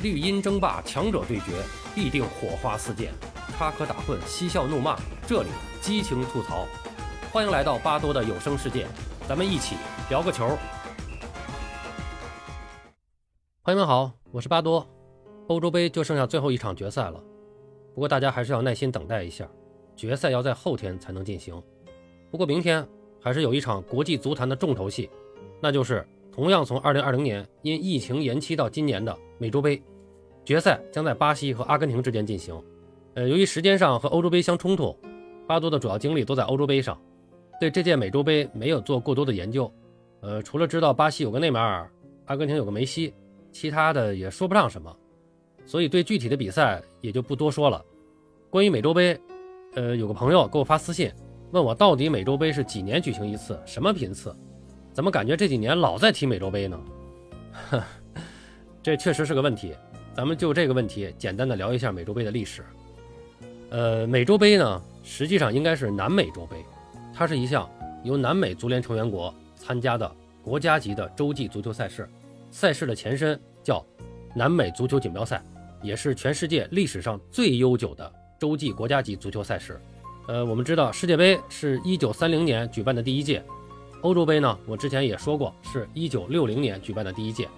绿茵争霸，强者对决，必定火花四溅；插科打诨，嬉笑怒骂，这里激情吐槽。欢迎来到巴多的有声世界，咱们一起聊个球。朋友们好，我是巴多。欧洲杯就剩下最后一场决赛了，不过大家还是要耐心等待一下，决赛要在后天才能进行。不过明天还是有一场国际足坛的重头戏，那就是同样从2020年因疫情延期到今年的美洲杯决赛，将在巴西和阿根廷之间进行。呃，由于时间上和欧洲杯相冲突，巴多的主要精力都在欧洲杯上，对这届美洲杯没有做过多的研究。呃，除了知道巴西有个内马尔，阿根廷有个梅西，其他的也说不上什么，所以对具体的比赛也就不多说了。关于美洲杯，呃，有个朋友给我发私信。问我到底美洲杯是几年举行一次，什么频次？怎么感觉这几年老在提美洲杯呢？这确实是个问题。咱们就这个问题简单的聊一下美洲杯的历史。呃，美洲杯呢，实际上应该是南美洲杯，它是一项由南美足联成员国参加的国家级的洲际足球赛事。赛事的前身叫南美足球锦标赛，也是全世界历史上最悠久的洲际国家级足球赛事。呃，我们知道世界杯是一九三零年举办的第一届，欧洲杯呢，我之前也说过，是一九六零年举办的第一届。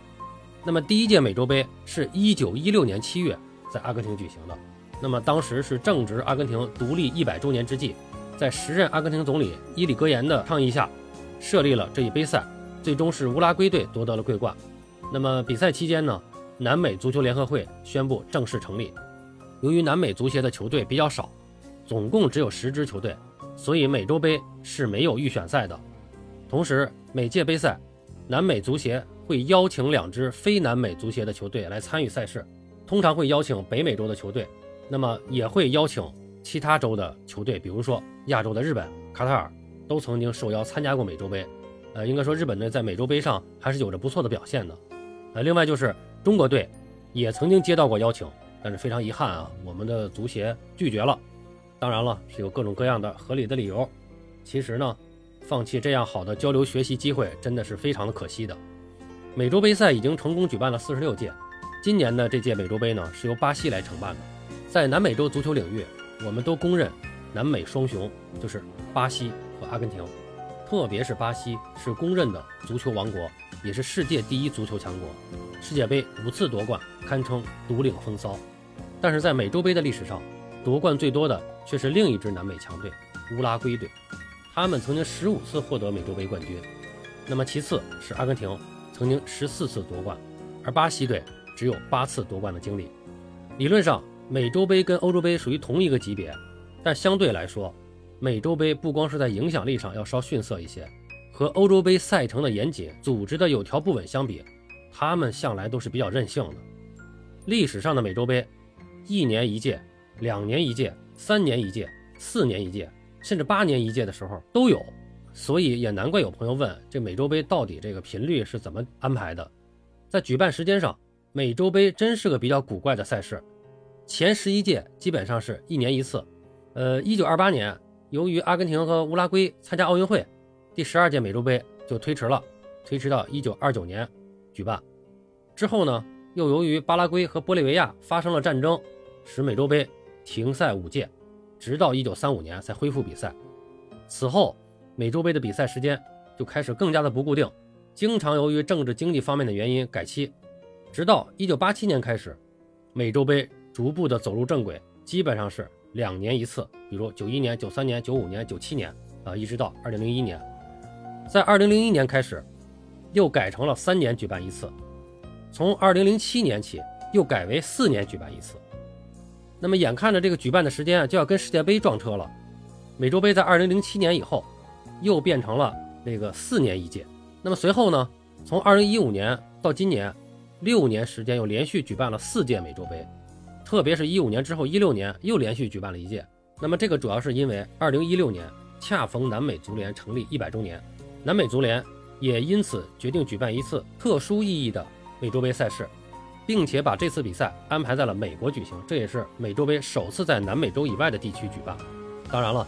那么第一届美洲杯是一九一六年七月在阿根廷举行的。那么当时是正值阿根廷独立一百周年之际，在时任阿根廷总理伊里戈言的倡议下，设立了这一杯赛，最终是乌拉圭队夺得了桂冠。那么比赛期间呢，南美足球联合会宣布正式成立。由于南美足协的球队比较少。总共只有十支球队，所以美洲杯是没有预选赛的。同时，每届杯赛，南美足协会邀请两支非南美足协的球队来参与赛事，通常会邀请北美洲的球队，那么也会邀请其他州的球队，比如说亚洲的日本、卡塔尔都曾经受邀参加过美洲杯。呃，应该说日本队在美洲杯上还是有着不错的表现的。呃，另外就是中国队也曾经接到过邀请，但是非常遗憾啊，我们的足协拒绝了。当然了，是有各种各样的合理的理由。其实呢，放弃这样好的交流学习机会，真的是非常的可惜的。美洲杯赛已经成功举办了四十六届，今年的这届美洲杯呢，是由巴西来承办的。在南美洲足球领域，我们都公认南美双雄就是巴西和阿根廷，特别是巴西是公认的足球王国，也是世界第一足球强国，世界杯五次夺冠，堪称独领风骚。但是在美洲杯的历史上，夺冠最多的。却是另一支南美强队乌拉圭队，他们曾经十五次获得美洲杯冠军。那么其次是阿根廷，曾经十四次夺冠，而巴西队只有八次夺冠的经历。理论上，美洲杯跟欧洲杯属于同一个级别，但相对来说，美洲杯不光是在影响力上要稍逊色一些，和欧洲杯赛程的严谨、组织的有条不紊相比，他们向来都是比较任性的。历史上的美洲杯，一年一届，两年一届。三年一届、四年一届，甚至八年一届的时候都有，所以也难怪有朋友问这美洲杯到底这个频率是怎么安排的。在举办时间上，美洲杯真是个比较古怪的赛事。前十一届基本上是一年一次。呃，一九二八年，由于阿根廷和乌拉圭参加奥运会，第十二届美洲杯就推迟了，推迟到一九二九年举办。之后呢，又由于巴拉圭和玻利维亚发生了战争，使美洲杯。停赛五届，直到一九三五年才恢复比赛。此后，美洲杯的比赛时间就开始更加的不固定，经常由于政治经济方面的原因改期。直到一九八七年开始，美洲杯逐步的走入正轨，基本上是两年一次，比如九一年、九三年、九五年、九七年啊，一直到二零零一年。在二零零一年开始，又改成了三年举办一次。从二零零七年起，又改为四年举办一次。那么眼看着这个举办的时间啊就要跟世界杯撞车了，美洲杯在二零零七年以后又变成了那个四年一届。那么随后呢，从二零一五年到今年，六年时间又连续举办了四届美洲杯，特别是一五年之后一六年又连续举办了一届。那么这个主要是因为二零一六年恰逢南美足联成立一百周年，南美足联也因此决定举办一次特殊意义的美洲杯赛事。并且把这次比赛安排在了美国举行，这也是美洲杯首次在南美洲以外的地区举办。当然了，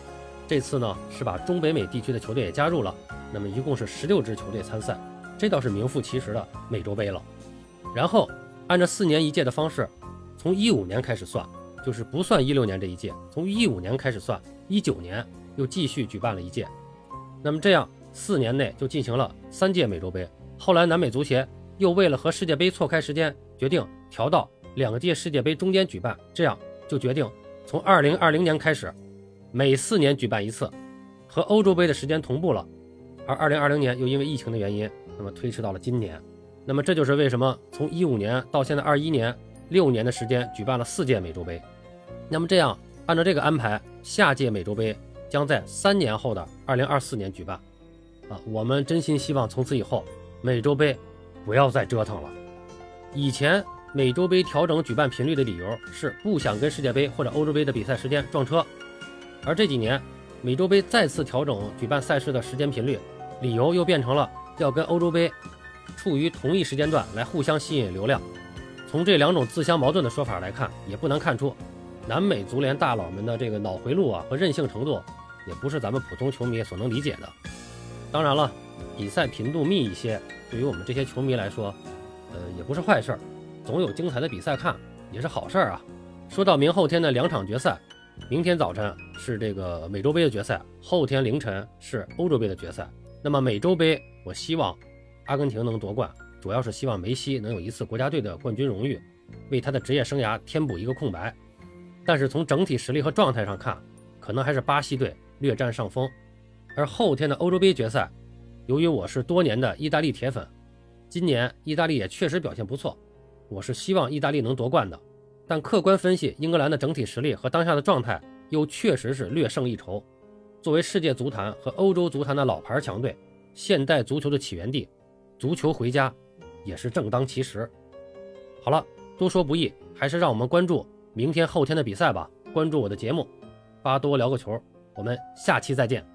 这次呢是把中北美地区的球队也加入了，那么一共是十六支球队参赛，这倒是名副其实的美洲杯了。然后按照四年一届的方式，从一五年开始算，就是不算一六年这一届，从一五年开始算，一九年又继续举办了一届。那么这样四年内就进行了三届美洲杯。后来南美足协又为了和世界杯错开时间，决定调到两届世界杯中间举办，这样就决定从二零二零年开始，每四年举办一次，和欧洲杯的时间同步了。而二零二零年又因为疫情的原因，那么推迟到了今年。那么这就是为什么从一五年到现在二一年六年的时间举办了四届美洲杯。那么这样按照这个安排，下届美洲杯将在三年后的二零二四年举办。啊，我们真心希望从此以后美洲杯不要再折腾了。以前美洲杯调整举办频率的理由是不想跟世界杯或者欧洲杯的比赛时间撞车，而这几年美洲杯再次调整举办赛事的时间频率，理由又变成了要跟欧洲杯。处于同一时间段来互相吸引流量，从这两种自相矛盾的说法来看，也不难看出，南美足联大佬们的这个脑回路啊和任性程度，也不是咱们普通球迷所能理解的。当然了，比赛频度密一些，对于我们这些球迷来说，呃，也不是坏事儿，总有精彩的比赛看，也是好事儿啊。说到明后天的两场决赛，明天早晨是这个美洲杯的决赛，后天凌晨是欧洲杯的决赛。那么美洲杯，我希望。阿根廷能夺冠，主要是希望梅西能有一次国家队的冠军荣誉，为他的职业生涯填补一个空白。但是从整体实力和状态上看，可能还是巴西队略占上风。而后天的欧洲杯决赛，由于我是多年的意大利铁粉，今年意大利也确实表现不错，我是希望意大利能夺冠的。但客观分析，英格兰的整体实力和当下的状态，又确实是略胜一筹。作为世界足坛和欧洲足坛的老牌强队，现代足球的起源地。足球回家，也是正当其时。好了，多说不易，还是让我们关注明天、后天的比赛吧。关注我的节目，巴多聊个球，我们下期再见。